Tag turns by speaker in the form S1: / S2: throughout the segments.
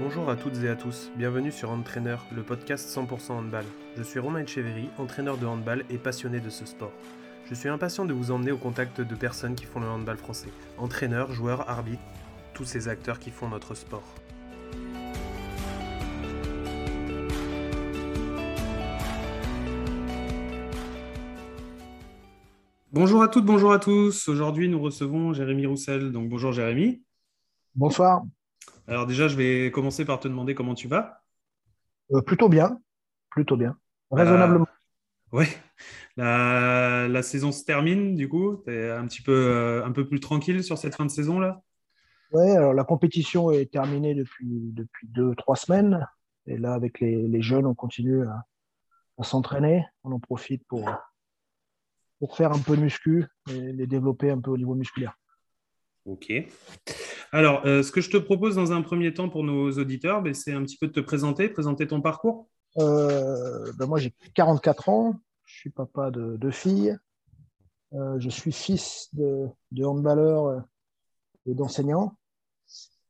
S1: Bonjour à toutes et à tous, bienvenue sur Entraîneur, le podcast 100% handball. Je suis Romain Echeverry, entraîneur de handball et passionné de ce sport. Je suis impatient de vous emmener au contact de personnes qui font le handball français. Entraîneurs, joueurs, arbitres, tous ces acteurs qui font notre sport. Bonjour à toutes, bonjour à tous. Aujourd'hui, nous recevons Jérémy Roussel. Donc bonjour Jérémy.
S2: Bonsoir.
S1: Alors déjà, je vais commencer par te demander comment tu vas.
S2: Euh, plutôt bien, plutôt bien, raisonnablement.
S1: Oui, la, saison se termine, du coup, tu es un petit peu, euh, un peu plus tranquille sur cette fin de saison là
S2: Oui, alors la compétition est terminée depuis, depuis deux, trois semaines. Et là, avec les, jeunes, on continue à, s'entraîner. On en profite pour, pour faire un peu de muscu et les développer un peu au niveau musculaire.
S1: Ok. Alors, euh, ce que je te propose dans un premier temps pour nos auditeurs, ben, c'est un petit peu de te présenter, présenter ton parcours.
S2: Euh, ben, moi, j'ai 44 ans. Je suis papa de deux filles. Euh, je suis fils de, de handballeur et d'enseignant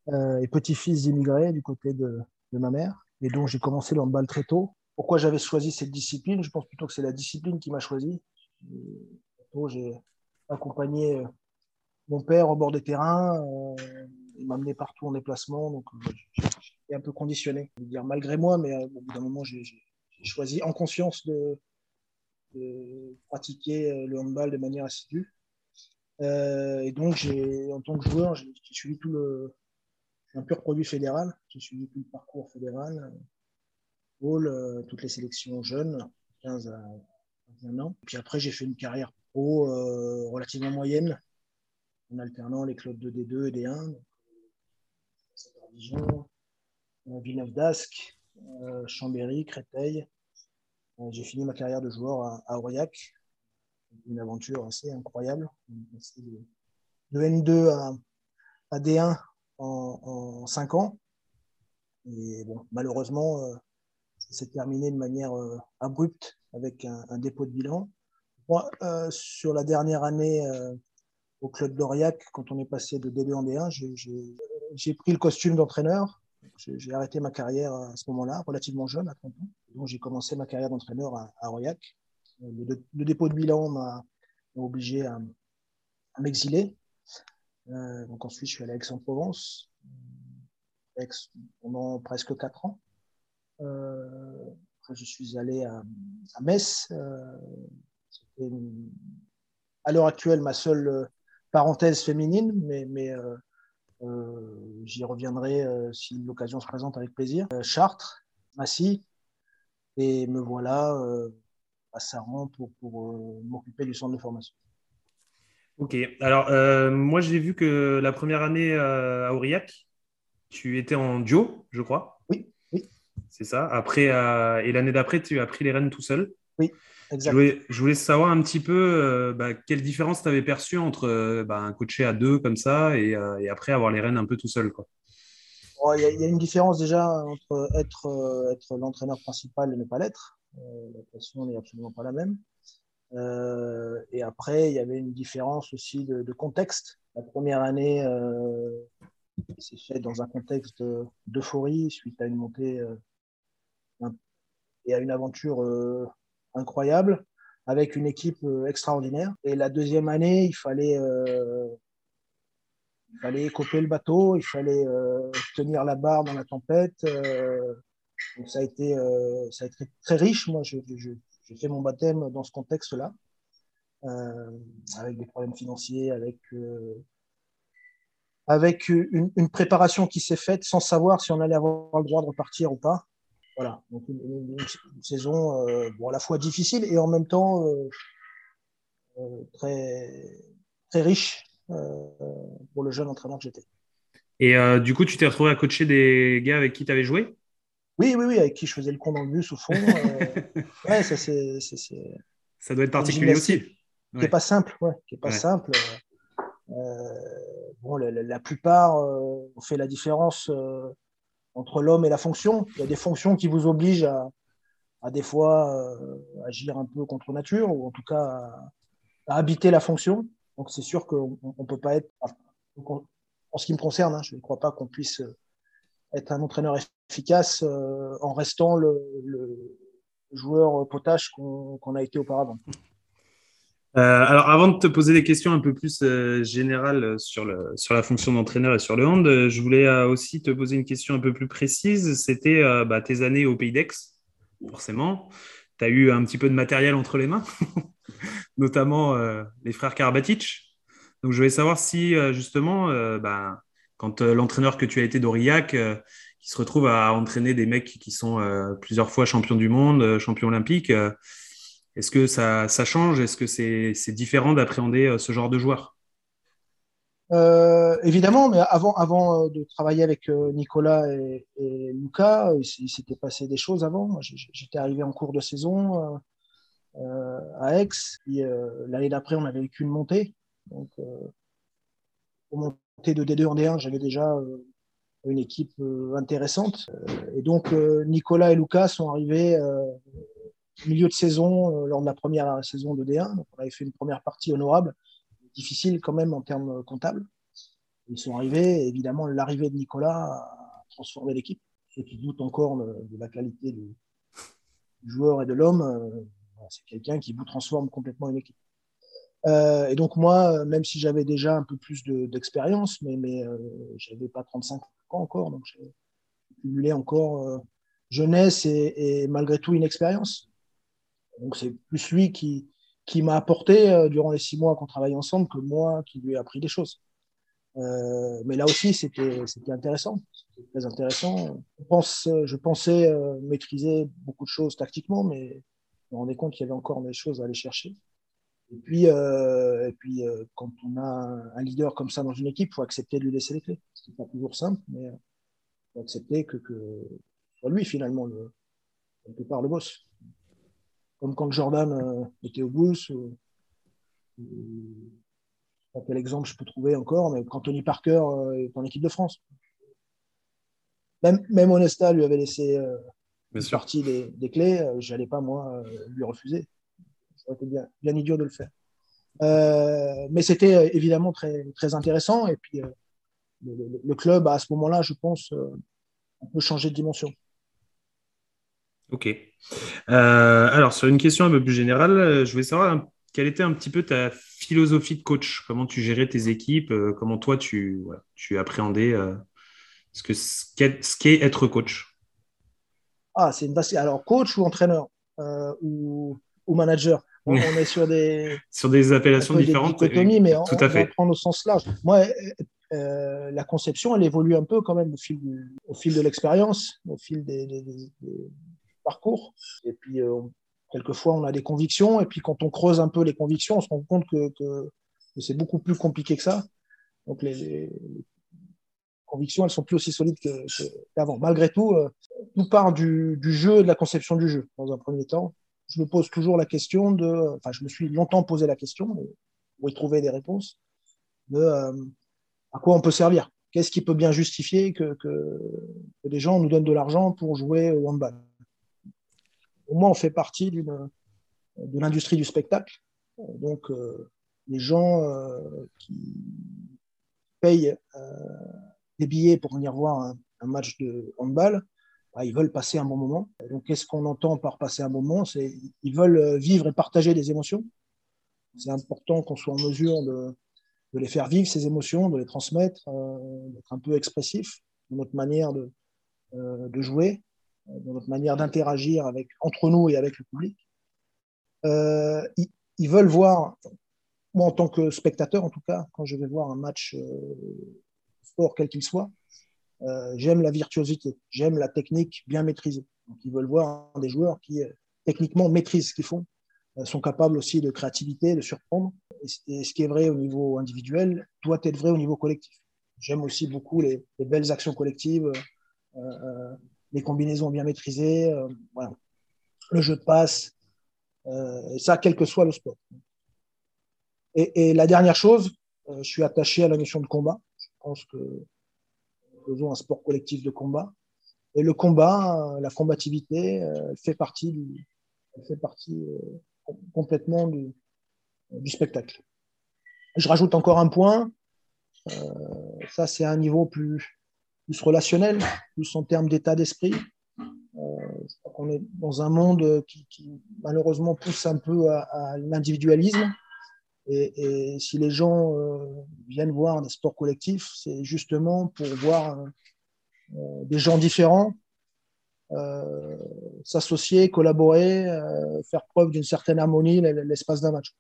S2: et petit-fils d'immigrés du côté de, de, ma mère. Et donc, j'ai commencé le handball très tôt. Pourquoi j'avais choisi cette discipline? Je pense plutôt que c'est la discipline qui m'a choisi. J'ai accompagné mon père au bord des terrains, euh, il m'a amené partout en déplacement, donc euh, j'étais un peu conditionné. Malgré moi, mais euh, au bout d'un moment, j'ai choisi en conscience de, pratiquer le handball de manière assidue. et donc, en tant que joueur, j'ai suivi tout le. un pur produit fédéral. J'ai suivi tout le parcours fédéral, toutes les sélections jeunes, 15 à 21 ans. Puis après, j'ai fait une carrière pro relativement moyenne en alternant les clubs de D2 et D1. Dijon, euh, Villeneuve d'Ascq, euh, Chambéry, Créteil. Euh, j'ai fini ma carrière de joueur à, Aurillac. Une aventure assez incroyable. De N2 à, D1 en, 5 ans. Et bon, malheureusement, ça s'est terminé de manière abrupte avec un, dépôt de bilan. Moi, sur la dernière année au club d'Aurillac, quand on est passé de D2 en D1, j'ai pris le costume d'entraîneur. J'ai arrêté ma carrière à ce moment-là, relativement jeune, à 30 ans. Donc j'ai commencé ma carrière d'entraîneur à, Aurillac. Le, dépôt de bilan m'a obligé à, m'exiler. Euh, donc ensuite, je suis allé à Aix-en-Provence, Aix pendant presque 4 ans. Euh, après, je suis allé à, Metz. Euh, C'était à l'heure actuelle ma seule parenthèse féminine, mais, mais euh, euh, j'y reviendrai euh, si l'occasion se présente avec plaisir. Chartres, Massy, et me voilà à Saran pour, pour m'occuper du centre de formation.
S1: Ok, alors moi j'ai vu que la première année à Aurillac, tu étais en duo, je crois.
S2: Oui, oui.
S1: C'est ça. Après, et l'année d'après, tu as pris les rênes tout seul.
S2: Oui.
S1: Je voulais, savoir un petit peu euh, bah, quelle différence tu avais perçue entre euh, bah, un coaché à deux comme ça euh, et, après avoir les rênes un peu tout seul.
S2: Il y, a une différence déjà entre être, être l'entraîneur principal et ne pas l'être. la pression n'est absolument pas la même. et après, il y avait une différence aussi de, contexte. La première année, c'est fait dans un contexte d'euphorie suite à une montée et à une aventure incroyable avec une équipe euh, extraordinaire. Et la deuxième année, il fallait, euh, il fallait couper le bateau, il fallait euh, tenir la barre dans la tempête. donc ça a été, ça a été très riche. Moi, j'ai fait mon baptême dans ce contexte-là, avec des problèmes financiers, avec avec une, préparation qui s'est faite sans savoir si on allait avoir le droit de repartir ou pas. Voilà, donc une, saison euh, bon, à la fois difficile et en même temps euh, euh, très, très riche pour le jeune entraîneur que j'étais.
S1: Et du coup, tu t'es retrouvé à coacher des gars avec qui tu avais joué?
S2: Oui, oui, oui, avec qui je faisais le con dans le bus au fond. ouais, ça, c'est,
S1: ça doit être particulier aussi.
S2: Qui n'est pas simple, ouais, qui est pas simple. bon, la, la, plupart ont fait la différence entre l'homme et la fonction. Il y a des fonctions qui vous obligent à, des fois euh, agir un peu contre nature, ou en tout cas à, habiter la fonction. Donc c'est sûr qu'on ne peut pas être, en, ce qui me concerne, hein, je ne crois pas qu'on puisse être un entraîneur efficace en restant le, joueur potache qu'on a été auparavant.
S1: Alors, avant de te poser des questions un peu plus générales sur, le, sur la fonction d'entraîneur et sur le hand, je voulais aussi te poser une question un peu plus précise. C'était bah, tes années au Pays d'Aix, forcément. Tu as eu un petit peu de matériel entre les mains, notamment les frères Karabatic. Donc, je voulais savoir si, justement, bah, quand l'entraîneur que tu as été d'Aurillac qui se retrouve à entraîner des mecs qui sont euh, plusieurs fois champions du monde, euh, champions olympiques. Euh, est-ce que ça, change? Est-ce que c'est différent d'appréhender ce genre de joueur?
S2: Évidemment, mais avant, avant de travailler avec Nicolas et, Lucas, il, s'était passé des choses avant. J'étais arrivé en cours de saison à Aix. L'année d'après, on avait eu qu'une montée. Donc, pour monter de D2 en D1, j'avais déjà une équipe euh, intéressante. Euh, et donc, euh, Nicolas et Lucas sont arrivés milieu de saison, lors de la première saison de D1. Donc, on avait fait une première partie honorable, difficile quand même en termes comptables. Ils sont arrivés, évidemment, l'arrivée de Nicolas a transformé l'équipe. Ceux qui doutent encore de la qualité du, joueur et de l'homme, c'est quelqu'un qui vous transforme complètement une équipe. et donc moi, même si j'avais déjà un peu plus d'expérience, mais, mais je n'avais pas 35 encore, donc j'ai cumulé encore euh, jeunesse et, malgré tout une expérience. Donc c'est plus lui qui, qui m'a apporté euh, durant les six mois qu'on travaille ensemble que moi qui lui ai appris des choses. Euh, mais là aussi, c'était intéressant. C'était très intéressant. Je, pensais maîtriser beaucoup de choses tactiquement, mais je me rendais compte qu'il y avait encore des choses à aller chercher. Et puis, et puis quand on a un leader comme ça dans une équipe, il faut accepter de lui laisser les clés c'est pas toujours simple, mais il euh, faut accepter que, que soit lui finalement le, quelque part le boss. Comme quand Jordan euh, était au Bulls, ou, pas quel exemple je peux trouver encore, mais quand Tony Parker euh, est en équipe de France. Même, même Onesta lui avait laissé une partie des, des clés, j'allais pas moi lui refuser. Ça aurait été bien, bien idiot de le faire. mais c'était évidemment très, très intéressant. Et puis, le, club, à ce moment-là, je pense, euh, on peut changer de dimension.
S1: Ok. Euh, alors, sur une question un peu plus générale, euh, je voulais savoir quelle était un petit peu ta philosophie de coach? Comment tu gérais tes équipes? Comment toi, tu, tu appréhendais ce qu'est ce qu'est être coach?
S2: Ah, c'est une Alors, coach ou entraîneur ou, ou manager? On, est sur des
S1: sur des appellations différentes.
S2: mais Tout à fait. prendre au sens large. Moi, euh, la conception, elle évolue un peu quand même au fil, au fil de l'expérience, au fil des, parcours. Et puis, euh, quelquefois, on a des convictions, et puis quand on creuse un peu les convictions, on se rend compte que, c'est beaucoup plus compliqué que ça. Donc, les, convictions, elles sont plus aussi solides qu'avant. Malgré tout, euh, tout part du, jeu de la conception du jeu, dans un premier temps. Je me pose toujours la question de. Enfin, je me suis longtemps posé la question, pour y trouver des réponses, de à quoi on peut servir? Qu'est-ce qui peut bien justifier que, des gens nous donnent de l'argent pour jouer au handball? Au moins, on fait partie de l'industrie du spectacle. Donc, euh, les gens euh, qui payent euh, des billets pour venir voir un, match de handball, bah, ils veulent passer un bon moment. Donc, qu'est-ce qu'on entend par passer un bon moment? C'est ils veulent vivre et partager des émotions. C'est important qu'on soit en mesure de, de les faire vivre, ces émotions, de les transmettre, d'être un peu expressif dans notre manière de, de jouer, dans notre manière d'interagir avec, entre nous et avec le public. Ils, veulent voir, moi en tant que spectateur en tout cas, quand je vais voir un match sport quel qu'il soit, j'aime la virtuosité, j'aime la technique bien maîtrisée. Ils veulent voir des joueurs qui techniquement maîtrisent ce qu'ils font, sont capables aussi de créativité, de surprendre et ce qui est vrai au niveau individuel doit être vrai au niveau collectif. J'aime aussi beaucoup les, belles actions collectives, euh, euh, les combinaisons bien maîtrisées, euh, le jeu de passe, et ça, quel que soit le sport. Et, la dernière chose, je suis attaché à la notion de combat. Je pense que nous faisons un sport collectif de combat. Et le combat, la combativité, elle fait partie, du, fait partie complètement du, spectacle. Je rajoute encore un point. Euh, ça, c'est un niveau plus, plus relationnel, plus en termes d'état d'esprit. je crois qu'on est dans un monde qui, malheureusement pousse un peu à, l'individualisme. Et, si les gens viennent voir des sports collectifs, c'est justement pour voir des gens différents euh, s'associer, collaborer, euh, faire preuve d'une certaine harmonie l'espace d'un match.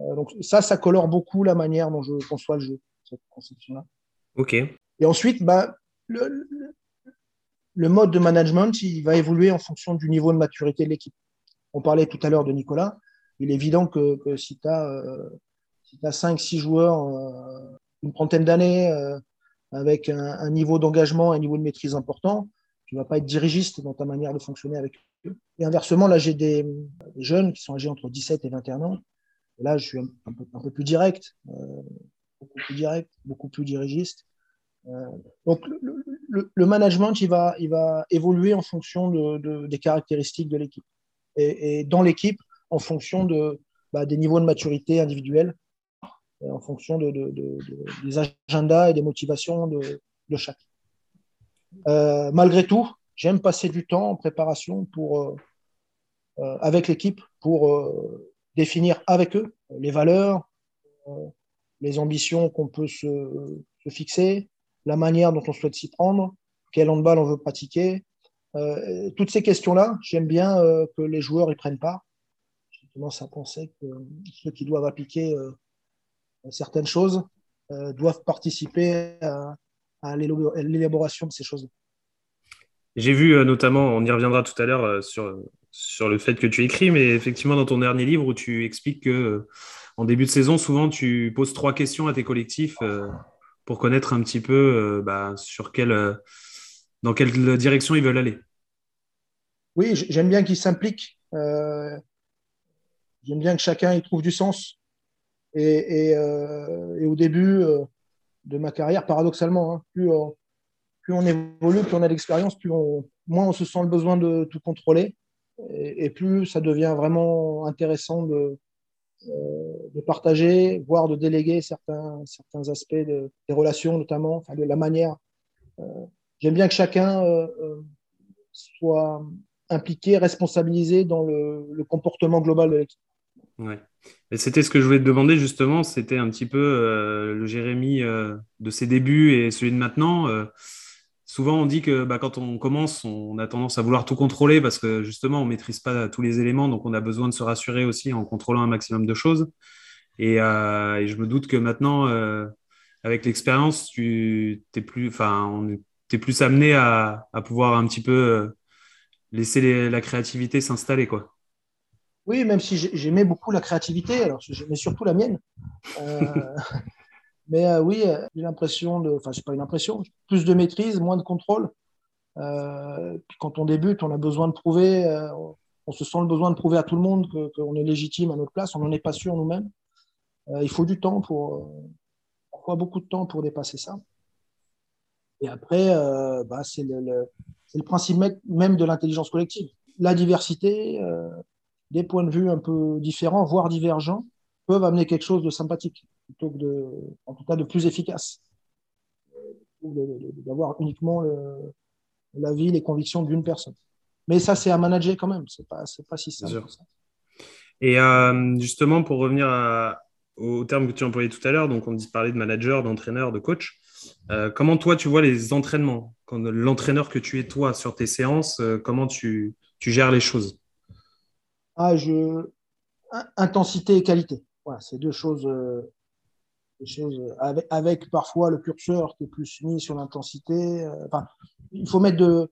S2: Euh, donc ça, ça colore beaucoup la manière dont je conçois le jeu, cette conception-là.
S1: Ok.
S2: Et ensuite, bah, le, mode de management, il va évoluer en fonction du niveau de maturité de l'équipe. On parlait tout à l'heure de Nicolas. Il est évident que, si tu as, euh, si as 5-6 joueurs, euh, une trentaine d'années, euh, avec un, niveau d'engagement, un niveau de maîtrise important, tu ne vas pas être dirigiste dans ta manière de fonctionner avec eux. Et inversement, là, j'ai des, jeunes qui sont âgés entre 17 et 21 ans. Là, je suis un, peu, un peu, plus direct, euh, beaucoup plus direct, beaucoup plus dirigiste. Euh, donc, le, management, il va, il va évoluer en fonction de, de, des caractéristiques de l'équipe. Et, dans l'équipe, en fonction de, bah, des niveaux de maturité individuels, en fonction de, des agendas et des motivations de, chaque. Euh, malgré tout, j'aime passer du temps en préparation pour, euh, euh, avec l'équipe pour définir avec eux les valeurs, les ambitions qu'on peut se, fixer, la manière dont on souhaite s'y prendre, quel handball on veut pratiquer. toutes ces questions-là, j'aime bien que les joueurs y prennent part. J'ai tendance à penser que ceux qui doivent appliquer certaines choses doivent participer à, l'élaboration de ces choses.
S1: J'ai vu euh, notamment, on y reviendra tout à l'heure euh, sur, le fait que tu écris, mais effectivement dans ton dernier livre où tu expliques que euh, en début de saison, souvent tu poses trois questions à tes collectifs pour connaître un petit peu bah, sur quelle, dans quelle direction ils veulent aller.
S2: Oui, j'aime bien qu'ils s'impliquent. j'aime bien que chacun y trouve du sens. Et, et au début, de ma carrière, paradoxalement. Hein. Plus, plus, on évolue, plus on a d'expérience, plus on, moins on se sent le besoin de tout contrôler. Et, plus ça devient vraiment intéressant de, euh, de partager, voire de déléguer certains, certains aspects de, des relations, notamment, de la manière. Euh, j'aime bien que chacun euh, soit impliqué, responsabilisé dans le, comportement global de l'équipe.
S1: C'était ce que je voulais te demander justement, c'était un petit peu euh, le Jérémy euh, de ses débuts et celui de maintenant. Euh, souvent, on dit que bah, quand on commence, on a tendance à vouloir tout contrôler parce que justement, on ne maîtrise pas tous les éléments, donc on a besoin de se rassurer aussi en contrôlant un maximum de choses. Et, et je me doute que maintenant, avec l'expérience, tu es plus, enfin, es plus amené à, à, pouvoir un petit peu laisser la créativité s'installer, quoi.
S2: Oui, même si j'aimais beaucoup la créativité, alors j'aimais surtout la mienne. Euh, mais euh, oui, j'ai l'impression enfin, c'est pas une impression, plus de maîtrise, moins de contrôle. Euh, quand on débute, on a besoin de prouver, on se sent le besoin de prouver à tout le monde qu'on est légitime à notre place, on n'en est pas sûr nous-mêmes. il faut du temps pour, parfois beaucoup de temps pour dépasser ça. Et après, bah, c'est le, principe même de l'intelligence collective. La diversité, des points de vue un peu différents, voire divergents, peuvent amener quelque chose de sympathique, plutôt que de, en tout cas de plus efficace. D'avoir uniquement l'avis, les convictions d'une personne. Mais ça, c'est à manager quand même, c'est pas, pas si simple.
S1: Et euh, justement, pour revenir au terme que tu employais tout à l'heure, donc on parlait de manager, d'entraîneur, de coach. Euh, comment toi, tu vois les entraînements? L'entraîneur que tu es toi sur tes séances, euh, comment tu, tu gères les choses?
S2: Ah, je... intensité et qualité. Voilà, c'est deux choses, euh, choses avec, parfois le curseur qui est plus mis sur l'intensité. Euh, enfin, il faut mettre de,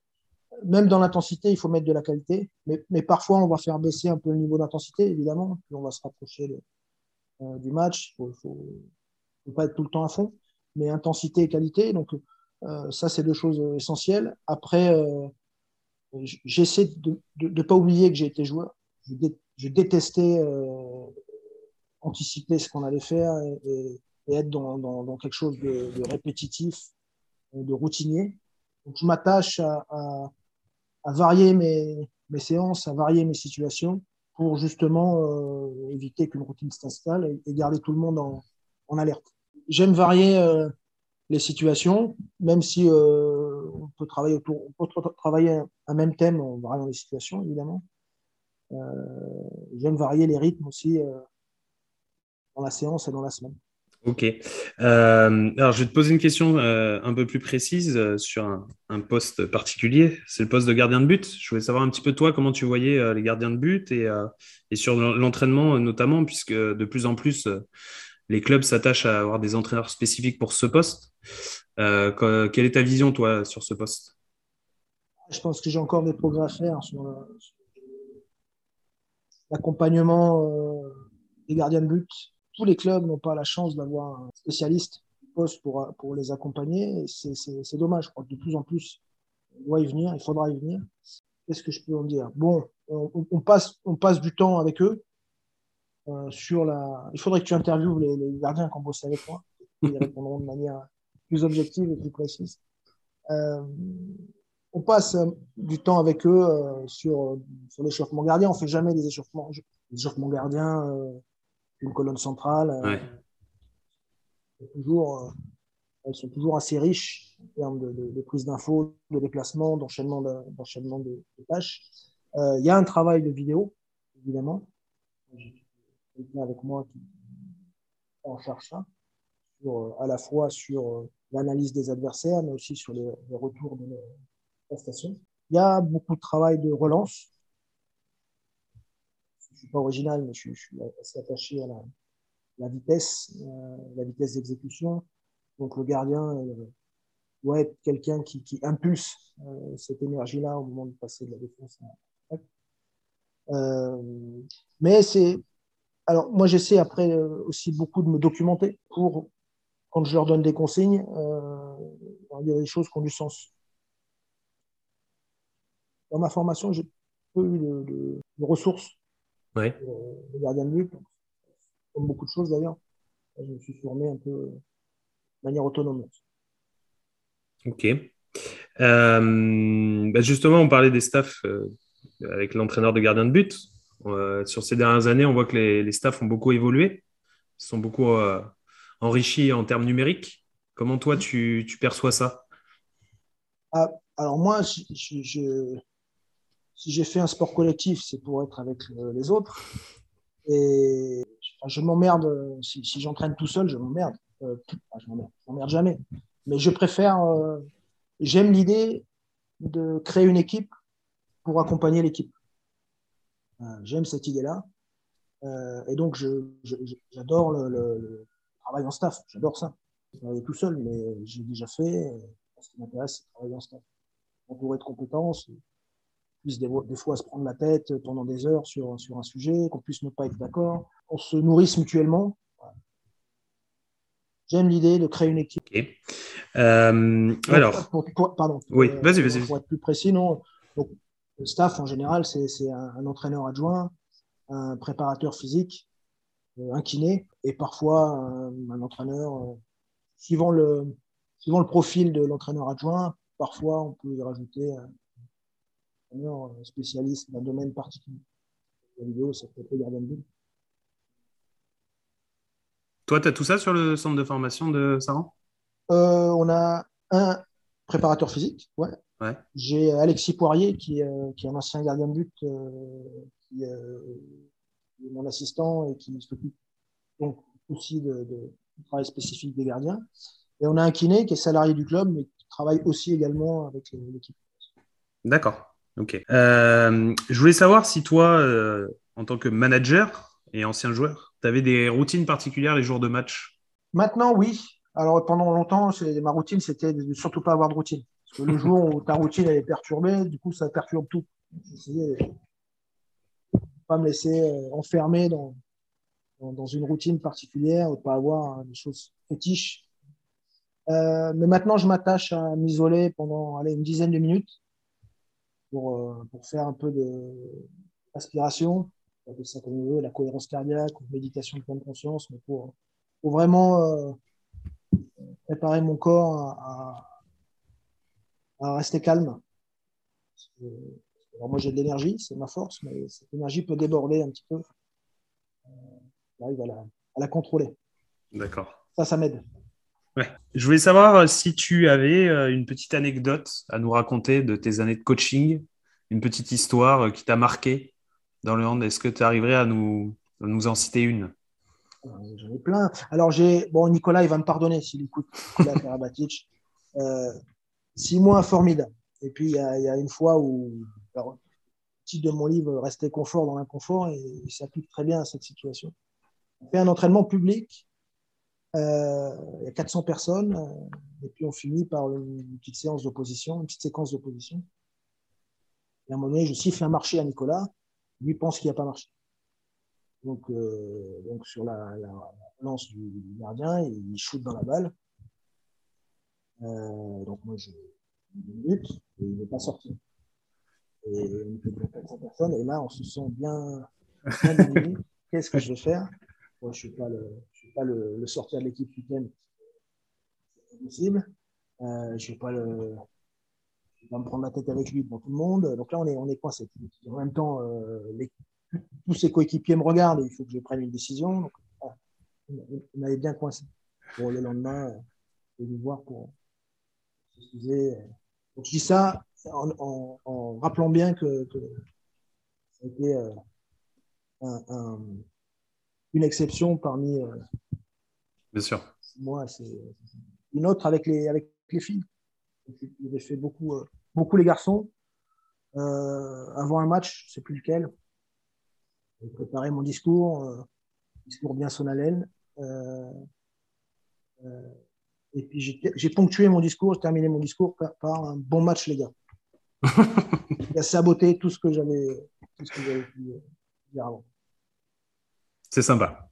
S2: même dans l'intensité, il faut mettre de la qualité, mais, parfois on va faire baisser un peu le niveau d'intensité, évidemment, puis on va se rapprocher euh, du match. Il ne faut, pas être tout le temps à fond, mais intensité et qualité. Donc, euh, ça, c'est deux choses essentielles. Après, euh, j'essaie de ne pas oublier que j'ai été joueur je, détestais euh, anticiper ce qu'on allait faire être dans, quelque chose de, répétitif, de routinier. Donc, je m'attache à, varier mes, séances, à varier mes situations pour justement euh, éviter qu'une routine s'installe et, garder tout le monde en, alerte. J'aime varier euh, les situations, même si on peut travailler autour, on peut travailler un même thème en variant les situations, évidemment. J'aime varier les rythmes aussi dans la séance et dans la semaine.
S1: Ok. Euh, alors, je vais te poser une question euh, un peu plus précise euh, sur un, poste particulier. C'est le poste de gardien de but. Je voulais savoir un petit peu toi comment tu voyais les gardiens de but et, et sur l'entraînement notamment, puisque de plus en plus les clubs s'attachent à avoir des entraîneurs spécifiques pour ce poste. quelle est ta vision toi sur ce poste?
S2: Je pense que j'ai encore des progrès à faire sur l'accompagnement des gardiens de but tous les clubs n'ont pas la chance d'avoir un spécialiste poste pour, pour les accompagner. C'est dommage. Je crois que de plus en plus, on doit y venir, il faudra y venir. Qu'est-ce que je peux en dire? Bon, on, passe, on passe du temps avec eux. Euh, sur la... Il faudrait que tu interviewes les, gardiens qui ont bossé avec moi. Ils répondront de manière plus objective et plus précise. Euh, on passe du temps avec eux euh, sur, sur l'échauffement gardien. On fait jamais des échauffements, des échauffements gardiens une colonne centrale. Euh, toujours, euh, elles sont toujours assez riches en termes de, prise d'infos, de déplacement, d'enchaînement de, d'enchaînement de, tâches. Euh, il y a un travail de vidéo, évidemment. J'ai quelqu'un avec moi qui en charge ça, à la fois sur l'analyse des adversaires, mais aussi sur les, retours de la prestation. Il y a beaucoup de travail de relance pas original, mais je, suis assez attaché à la, vitesse, euh, la vitesse d'exécution. Donc le gardien euh, doit être quelqu'un qui, impulse euh, cette énergie-là au moment de passer de la défense. mais c'est alors moi j'essaie après aussi beaucoup de me documenter pour quand je leur donne des consignes, a des choses qui ont du sens. Dans ma formation, j'ai peu eu de ressources
S1: ouais.
S2: le gardien de but. Comme beaucoup de choses d'ailleurs. Je me suis formé un peu de manière autonome.
S1: Ok. Euh, bah, justement, on parlait des staffs euh, avec l'entraîneur de gardien de but. Euh, sur ces dernières années, on voit que les, les staffs ont beaucoup évolué, sont beaucoup enrichis en termes numériques. Comment toi, tu, tu perçois ça?
S2: Ah, Alors moi, je, je, si j'ai fait un sport collectif, c'est pour être avec les autres. Et je m'emmerde, si, j'entraîne tout seul, je m'emmerde. Euh, je m'emmerde jamais. Mais je préfère, euh, j'aime l'idée de créer une équipe pour accompagner l'équipe. Euh, j'aime cette idée-là. et donc, j'adore le, travail en staff. J'adore ça. Je tout seul, mais j'ai déjà fait. Ce qui m'intéresse, c'est travailler en staff. Entourer de compétences, puisse des, fois se prendre la tête pendant des heures sur, sur un sujet, qu'on puisse ne pas être d'accord, qu'on se nourrisse mutuellement. J'aime l'idée de créer une équipe.
S1: Euh, alors,
S2: pardon.
S1: Oui, vas-y, vas-y.
S2: Pour être plus précis, non. Donc, le staff en général, c'est un, entraîneur adjoint, un préparateur physique, un kiné et parfois un, entraîneur. Euh, suivant, le, suivant le profil de l'entraîneur adjoint, parfois on peut y rajouter spécialiste d'un domaine particulier. La vidéo, ça peut être gardien de
S1: Toi, tu as tout ça sur le centre de formation de Saran?
S2: Euh, On a un préparateur physique, ouais.
S1: ouais.
S2: J'ai Alexis Poirier, qui, euh, qui, est un ancien gardien de but, euh, qui, est mon assistant et qui s'occupe donc aussi de, de, du travail spécifique des gardiens. Et on a un kiné qui est salarié du club, mais qui travaille aussi également avec l'équipe.
S1: D'accord. Ok. Euh, je voulais savoir si toi, euh, en tant que manager et ancien joueur, tu avais des routines particulières les jours de match?
S2: Maintenant, oui. Alors pendant longtemps, ma routine, c'était de surtout pas avoir de routine. Parce que le jour où ta routine est perturbée, du coup, ça perturbe tout. J'essayais de pas me laisser euh, enfermer dans, dans, une routine particulière, ou pas avoir des choses fétiches. mais maintenant, je m'attache à m'isoler pendant une dizaine de minutes euh, pour, faire un peu d'aspiration, ça comme on veut, la cohérence cardiaque ou méditation de pleine conscience, mais pour, vraiment euh, préparer mon corps à, rester calme. Alors moi j'ai de l'énergie, c'est ma force, mais cette énergie peut déborder un petit peu. Euh, j'arrive à la, à la contrôler.
S1: D'accord.
S2: Ça, ça m'aide.
S1: Je voulais savoir si tu avais une petite anecdote à nous raconter de tes années de coaching, une petite histoire qui t'a marqué dans le hand. Est-ce que tu arriverais à nous, nous en citer une?
S2: J'en ai plein. Alors, j'ai. Bon, Nicolas, il va me pardonner s'il écoute Nicolas Karabatic. Euh, six mois formidables. Et puis, il y, a, une fois où. le titre de mon livre, Rester confort dans l'inconfort, et il s'applique très bien à cette situation. On fait un entraînement public. Euh, il y a 400 personnes. Euh, et puis, on finit par une petite séance d'opposition, une petite séquence d'opposition. Et à un moment donné, je siffle un marché à Nicolas. Lui pense qu'il n'a pas marché. Donc, euh, donc sur la, lance du, gardien, il shoot dans la balle. Euh, donc moi, je minute et il n'est pas sorti. Et on fait 400 personnes et là, on se sent bien, bien Qu'est-ce que je vais faire? Moi, Je ne suis pas le, sortir de l'équipe week-end. C'est impossible. Euh, je ne vais pas me prendre la tête avec lui pour tout le monde. Donc là, on est, coincé. En même temps, euh, tous ses coéquipiers me regardent et il faut que je prenne une décision. Donc, on avait bien coincé. Pour le lendemain, euh, je vais voir pour s'excuser. Donc, je dis ça en, rappelant bien que, que ça a été euh, un, une exception parmi. Euh,
S1: bien sûr.
S2: Moi, c'est une autre avec les, avec les filles. J'ai fait beaucoup, euh, beaucoup les garçons. Euh, avant un match, je ne sais plus lequel. J'ai préparé mon discours, discours bien son haleine. et puis j'ai ponctué mon discours, j'ai terminé mon discours par, un bon match, les gars. Il a saboté tout ce que j'avais pu dire avant.
S1: C'est sympa.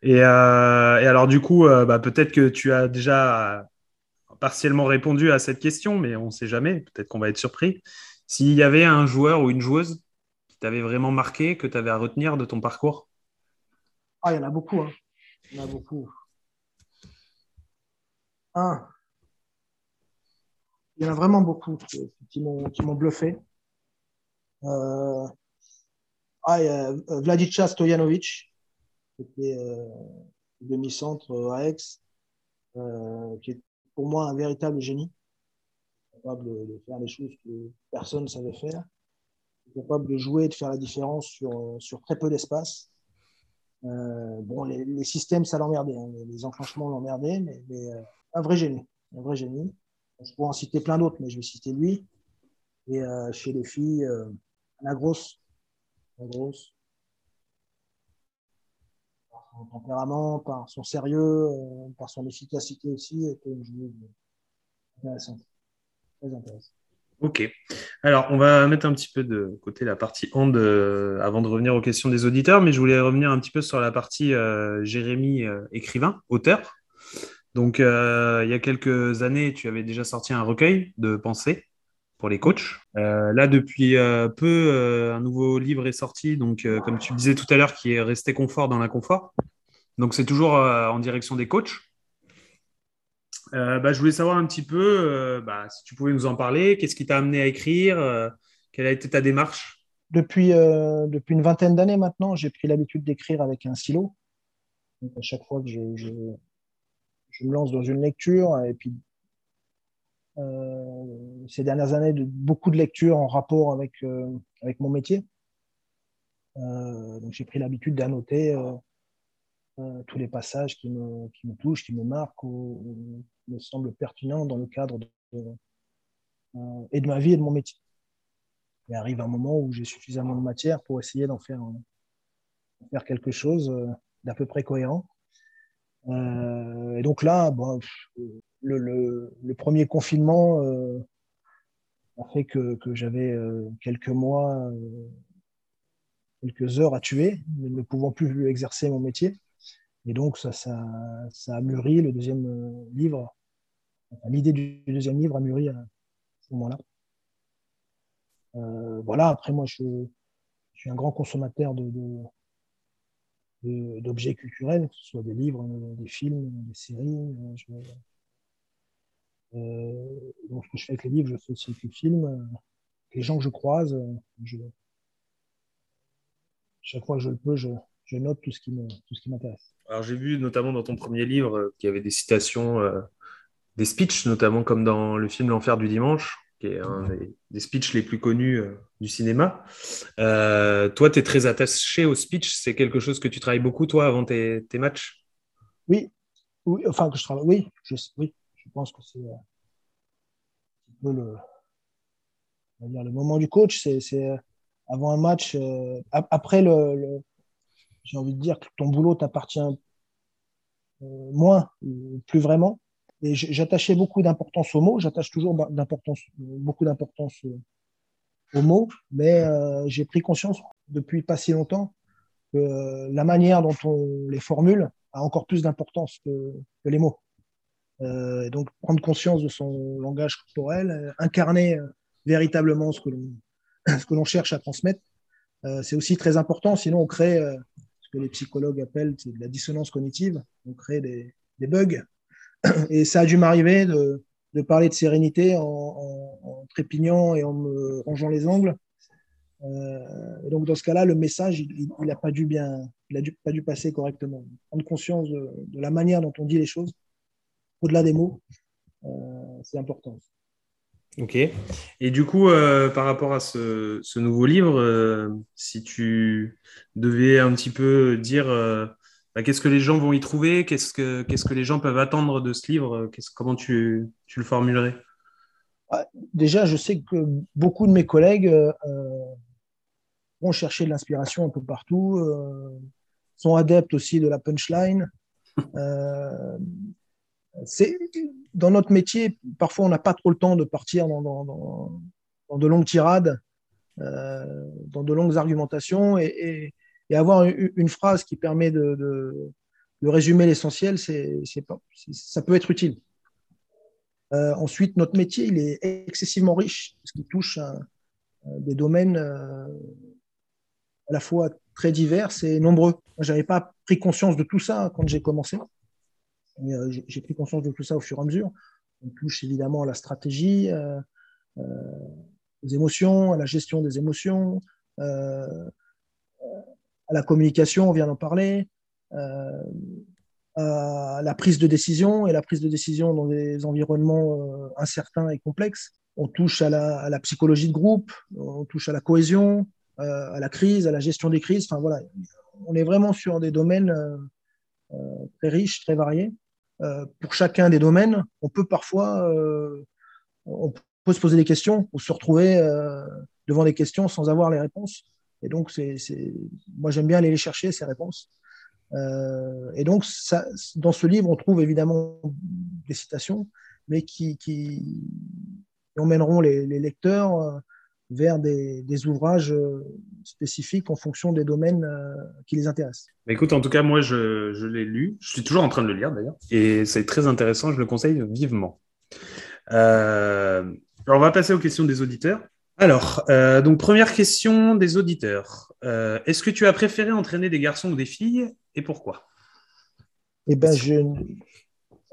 S1: Et, et, alors, du coup, bah, peut-être que tu as déjà partiellement répondu à cette question, mais on ne sait jamais. Peut-être qu'on va être surpris. S'il y avait un joueur ou une joueuse qui t'avait vraiment marqué, que tu avais à retenir de ton parcours?
S2: Ah, il y en a beaucoup. Hein. Il y en a beaucoup. Un. Il y en a vraiment beaucoup qui, m'ont bluffé. Euh... Ah, euh, Stojanovic, qui était euh, demi-centre à Aix, euh, qui est pour moi un véritable génie, capable de, faire des choses que personne ne savait faire, capable de jouer de faire la différence sur, sur très peu d'espace. Euh, bon, les, systèmes, ça l'emmerdait, hein, les enclenchements l'emmerdaient, mais, euh, un vrai génie, un vrai génie. Je pourrais en citer plein d'autres, mais je vais citer lui. Et euh, chez les filles, la grosse, la grosse, tempérament, par son sérieux, euh, par son efficacité aussi, était une joueuse. Très intéressante.
S1: Ok. Alors, on va mettre un petit peu de côté la partie hand euh, avant de revenir aux questions des auditeurs, mais je voulais revenir un petit peu sur la partie euh, Jérémy, écrivain, auteur. Donc, il y a quelques années, tu avais déjà sorti un recueil de pensées pour les coachs. là, depuis peu, un nouveau livre est sorti, donc comme tu disais tout à l'heure, qui est Rester confort dans l'inconfort. Donc, c'est toujours euh, en direction des coachs. Euh, bah, je voulais savoir un petit peu euh, bah, si tu pouvais nous en parler. Qu'est-ce qui t'a amené à écrire Quelle a été ta démarche?
S2: Depuis, depuis une vingtaine d'années maintenant, j'ai pris l'habitude d'écrire avec un stylo. À chaque fois que je, je, me lance dans une lecture, et puis ces dernières années, de, beaucoup de lectures en rapport avec, avec mon métier. donc j'ai pris l'habitude d'annoter euh, tous les passages qui me, qui me, touchent, qui me marquent ou, me semblent pertinents dans le cadre de, euh, et de ma vie et de mon métier. Il arrive un moment où j'ai suffisamment de matière pour essayer d'en faire, faire quelque chose euh, d'à peu près cohérent. et donc là, bon, le, le, le, premier confinement a fait que, que j'avais quelques mois, quelques heures à tuer, ne pouvant plus exercer mon métier. Et donc, ça, ça, ça a mûri le deuxième euh, livre. L'idée du deuxième livre a mûri à ce moment-là. Euh, voilà, après, moi, je, suis un grand consommateur de, d'objets culturels, que ce soit des livres, des films, des séries. Euh, donc, ce que je fais avec les livres, je fais aussi avec les films. Les gens que je croise, je, chaque fois que je le peux, je, je note tout ce qui m'intéresse.
S1: Alors j'ai vu notamment dans ton premier livre qu'il y avait des citations, des speeches, notamment comme dans le film L'Enfer du dimanche, qui est un des, speeches les plus connus du cinéma. toi, tu es très attaché au speech. C'est quelque chose que tu travailles beaucoup, toi, avant tes, matchs?
S2: Oui. oui, enfin que je travaille. Oui, je, oui, je pense que c'est le, le moment du coach, c'est avant un match, euh, après le, j'ai envie de dire que ton boulot t'appartient euh, moins, plus vraiment. Et j'attachais beaucoup d'importance aux mots, j'attache toujours beaucoup d'importance aux mots, mais euh, j'ai pris conscience depuis pas si longtemps que la manière dont on les formule a encore plus d'importance que, les mots. Donc prendre conscience de son langage corporel, incarner véritablement ce que l'on cherche à transmettre, euh, c'est aussi très important. Sinon, on crée euh, ce que les psychologues appellent de la dissonance cognitive. On crée des, bugs. Et ça a dû m'arriver de, parler de sérénité en, trépignant et en me rangeant les angles. Euh, donc, dans ce cas-là, le message, il n'a pas dû bien, il pas dû passer correctement. Prendre conscience de, la manière dont on dit les choses, au-delà des mots, c'est important.
S1: Ok. Et du coup, euh, par rapport à ce, nouveau livre, euh, si tu devais un petit peu dire euh, bah, qu'est-ce que les gens vont y trouver, qu'est-ce que, qu'est-ce que les gens peuvent attendre de ce livre, comment tu, le formulerais?
S2: Déjà, je sais que beaucoup de mes collègues vont chercher de l'inspiration un peu partout, sont adeptes aussi de la punchline. dans notre métier, parfois on n'a pas trop le temps de partir dans, de longues tirades, euh, dans de longues argumentations, et, avoir une, phrase qui permet de, résumer l'essentiel, c'est, ça peut être utile. Euh, ensuite, notre métier, il est excessivement riche, parce qu'il touche des domaines euh, à la fois très divers et nombreux. Je n'avais pas pris conscience de tout ça quand j'ai commencé. Euh, j'ai pris conscience de tout ça au fur et à mesure. On touche évidemment à la stratégie, euh, euh, aux émotions, à la gestion des émotions, à la communication, on vient d'en parler, à la prise de décision et la prise de décision dans des environnements incertains et complexes. On touche à la, psychologie de groupe, on touche à la cohésion, à la crise, à la gestion des crises. Enfin voilà, on est vraiment sur des domaines très riches, très variés. Euh, pour chacun des domaines, on peut parfois euh, on peut se poser des questions ou se retrouver euh, devant des questions sans avoir les réponses. Et donc, c'est, moi, j'aime bien aller les chercher, ces réponses. et donc, dans ce livre, on trouve évidemment des citations, mais qui, qui emmèneront les, lecteurs vers des, des, ouvrages spécifiques en fonction des domaines qui les intéressent.
S1: Écoute, en tout cas, moi, je, je l'ai lu. Je suis toujours en train de le lire, d'ailleurs. Et c'est très intéressant. Je le conseille vivement. Euh, alors, on va passer aux questions des auditeurs. Alors, euh, donc, première question des auditeurs. Euh, est-ce que tu as préféré entraîner des garçons ou des filles et pourquoi?
S2: Eh bien, je...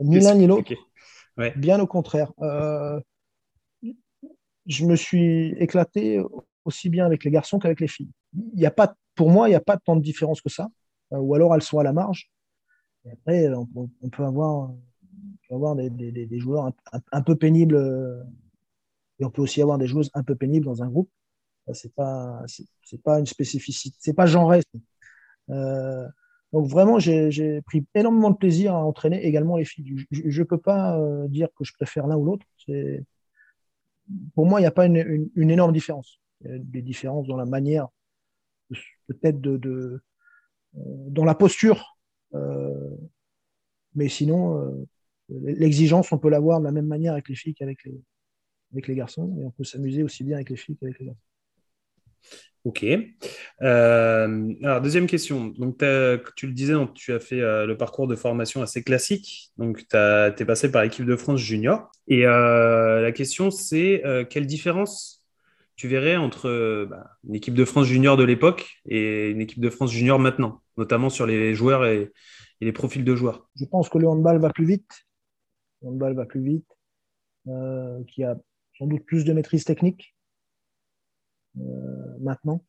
S2: ni l'un ni l'autre. Bien au contraire. Je me suis éclaté aussi bien avec les garçons qu'avec les filles. Il y a pas, pour moi, il n'y a pas tant de différence que ça. Euh, ou alors elles sont à la marge. Après, on, peut avoir, avoir des, joueurs un, peu pénibles, euh, et on peut aussi avoir des joueuses un peu pénibles dans un groupe. C'est pas, c'est pas une spécificité, c'est pas genré. Euh, donc vraiment, j'ai pris énormément de plaisir à entraîner également les filles. Je ne peux pas dire que je préfère l'un ou l'autre. Pour moi, il n'y a pas une, énorme différence. Il y a des différences dans la manière peut-être euh, dans la posture. Euh, mais sinon, euh, l'exigence, on peut l'avoir de la même manière avec les filles qu'avec les, avec les garçons. Et on peut s'amuser aussi bien avec les filles qu'avec les garçons.
S1: Ok. alors, deuxième question. Donc, tu le disais, tu as fait le parcours de formation assez classique. Donc, tu es passé par l'équipe de France junior. Et la question, c'est quelle différence tu verrais entre bah, une équipe de France junior de l'époque et une équipe de France junior maintenant, notamment sur les joueurs et, les profils de joueurs?
S2: Je pense que le handball va plus vite. Le handball va plus vite, euh, qui a sans doute plus de maîtrise technique euh, maintenant.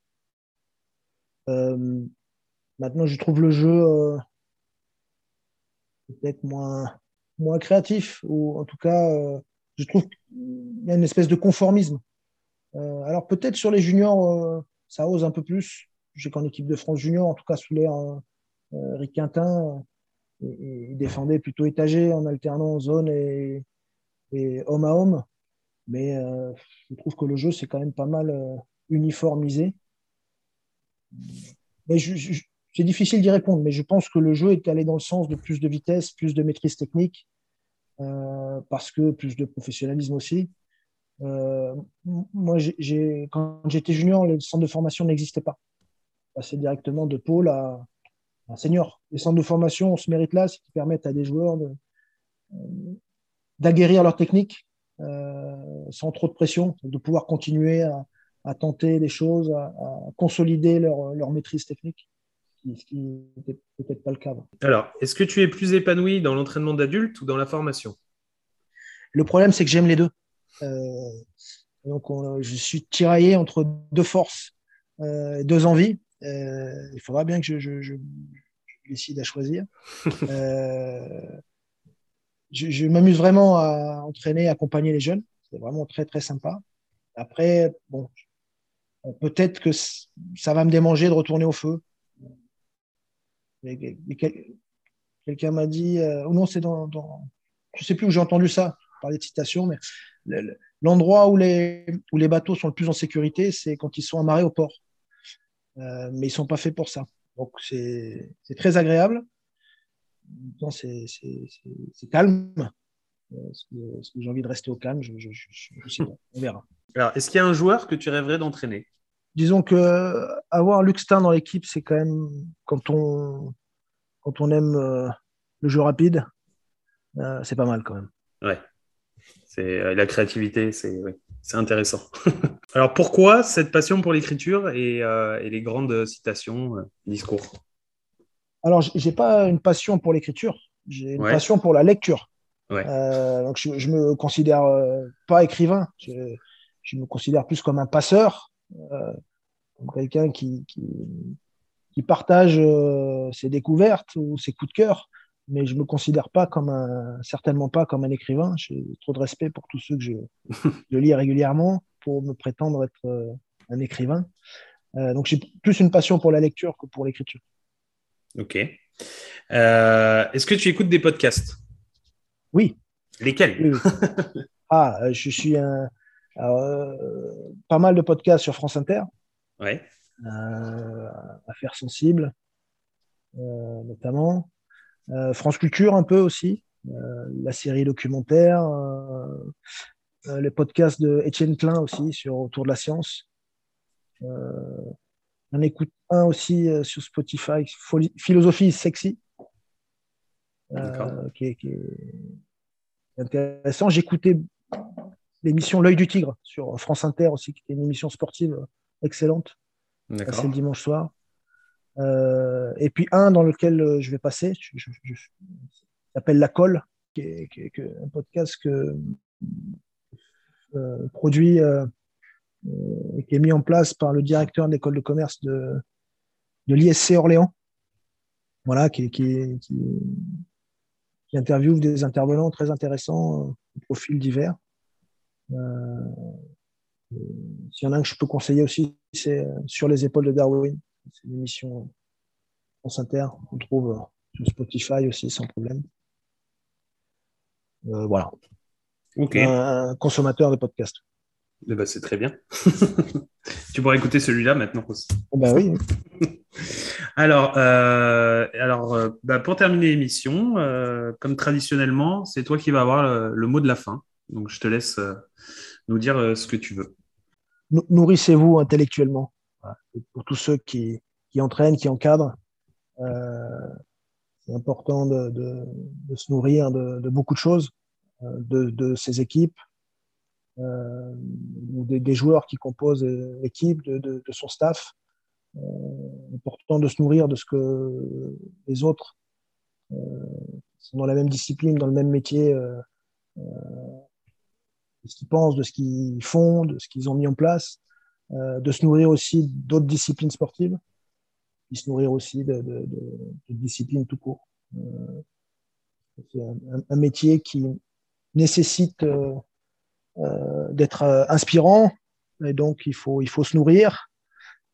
S2: Euh, Maintenant, je trouve le jeu euh, peut-être moins, moins créatif, ou en tout cas, euh, je trouve qu'il y a une espèce de conformisme. Euh, alors peut-être sur les juniors, ça ose un peu plus. Je sais qu'en équipe de France junior, en tout cas sous l'air Rick Quintin, il défendait plutôt étagé en alternant zone et, et homme à homme. Mais je trouve que le jeu, c'est quand même pas mal uniformisé. Mais c'est difficile d'y répondre, mais je pense que le jeu est allé dans le sens de plus de vitesse, plus de maîtrise technique, euh, parce que plus de professionnalisme aussi. Euh, moi, quand j'étais junior, le centre de formation n'existait pas. Passer directement de pôle à, senior. Les centres de formation, on se mérite là, c'est qui permettent à des joueurs d'aguerrir leur technique sans trop de pression, de pouvoir continuer à, à tenter des choses, à, consolider leur, leur, maîtrise technique, ce qui n'était peut-être pas le cas.
S1: Alors, est-ce que tu es plus épanoui dans l'entraînement d'adulte ou dans la formation?
S2: Le problème, c'est que j'aime les deux. Euh, donc, je suis tiraillé entre deux forces, euh, deux envies. Euh, il faudra bien que je, je, je, décide à choisir. je, je m'amuse vraiment à entraîner, accompagner les jeunes. C'est vraiment très, très sympa. Après, bon, peut-être que ça va me démanger de retourner au feu. Quelqu'un m'a dit, euh, non, c'est dans, je ne sais plus où j'ai entendu ça, parler de citation, mais l'endroit où les, bateaux sont le plus en sécurité, c'est quand ils sont amarrés au port. Euh, mais ils ne sont pas faits pour ça. Donc c'est très agréable. C'est calme. Euh, est-ce que, j'ai envie de rester au calme je, je, je sais pas. On verra.
S1: Alors, est-ce qu'il y a un joueur que tu rêverais d'entraîner?
S2: Disons que avoir Luxtin dans l'équipe, c'est quand même quand on quand on aime euh, le jeu rapide, euh, c'est pas mal quand même.
S1: Ouais. C'est euh, la créativité, c'est c'est intéressant. Alors pourquoi cette passion pour l'écriture et, les grandes citations, discours?
S2: Alors j'ai pas une passion pour l'écriture, j'ai une passion pour la lecture. Ouais. donc je, je me considère pas écrivain. Je, je me considère plus comme un passeur, euh, comme quelqu'un qui, qui, partage euh, ses découvertes ou ses coups de cœur, mais je me considère pas comme un, certainement pas comme un écrivain. J'ai trop de respect pour tous ceux que je, lis régulièrement pour me prétendre être euh, un écrivain. donc j'ai plus une passion pour la lecture que pour l'écriture.
S1: Ok. Est-ce que tu écoutes des podcasts?
S2: Oui.
S1: Lesquels
S2: Ah, je suis un, euh, pas mal de podcasts sur France Inter.
S1: Ouais.
S2: Euh, affaires sensibles, euh, notamment. France Culture, un peu aussi. la série documentaire. les podcasts de Étienne Klein aussi sur Autour de la science. on écoute un aussi sur Spotify, Philosophie sexy, qui, est, qui, est, intéressant. J'écoutais l'émission L'œil du tigre sur France Inter aussi, qui est une émission sportive excellente. C'est le dimanche soir. Euh, et puis un dans lequel euh, je vais passer, je, s'appelle La Colle, qui est, un podcast que euh, produit et qui est mis en place par le directeur de l'école de commerce de, de l'ISC Orléans. Voilà, qui, qui, qui, interviewe des intervenants très intéressants, de profils divers. Euh, s'il y en a un que je peux conseiller aussi, c'est euh, Sur les épaules de Darwin. C'est une émission France Inter. On trouve euh, sur Spotify aussi sans problème. voilà. Un consommateur de podcast.
S1: Eh ben, c'est très bien. tu pourras écouter celui-là maintenant aussi.
S2: Oh, bah oui.
S1: alors, alors bah, pour terminer l'émission, comme traditionnellement, c'est toi qui vas avoir le, mot de la fin. Donc, je te laisse nous dire euh, ce que tu veux.
S2: Nourrissez-vous intellectuellement. Pour tous ceux qui, entraînent, qui encadrent, euh, c'est important de, se nourrir de, beaucoup de choses, euh, de, ses équipes, des, joueurs qui composent l'équipe, de, son staff. Important de se nourrir de ce que les autres sont dans la même discipline, dans le même métier, de ce qu'ils pensent, de ce qu'ils font, de ce qu'ils ont mis en place, euh, de se nourrir aussi d'autres disciplines sportives. puis se nourrir aussi de, de, discipline tout court. c'est un, métier qui nécessite d'être inspirant, et donc il faut, il faut se nourrir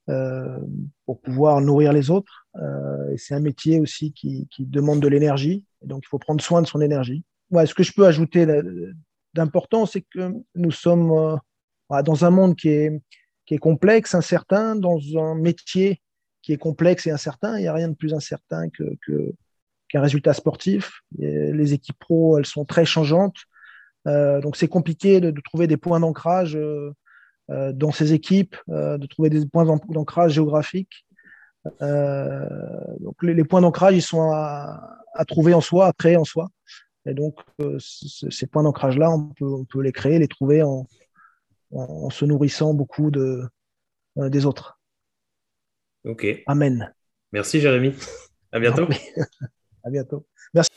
S2: pour pouvoir nourrir les autres. et c'est un métier aussi qui, demande de l'énergie, donc il faut prendre soin de son énergie. Ouais, ce que je peux ajouter d'important, c'est que nous sommes dans un monde qui est, complexe, incertain, dans un métier qui est complexe et incertain. Il n'y a rien de plus incertain qu'un résultat sportif. les équipes pro, elles sont très changeantes. Euh, donc c'est compliqué de, trouver des points d'ancrage euh, euh, dans ces équipes, de trouver des points d'ancrage géographiques. donc les, points d'ancrage, ils sont à, trouver en soi, à créer en soi. Et donc ces points d'ancrage-là, on peut, on peut les créer, les trouver en, en, se nourrissant beaucoup de, euh, des autres.
S1: Ok.
S2: Amen.
S1: Merci Jérémy. À bientôt.
S2: à bientôt. Merci.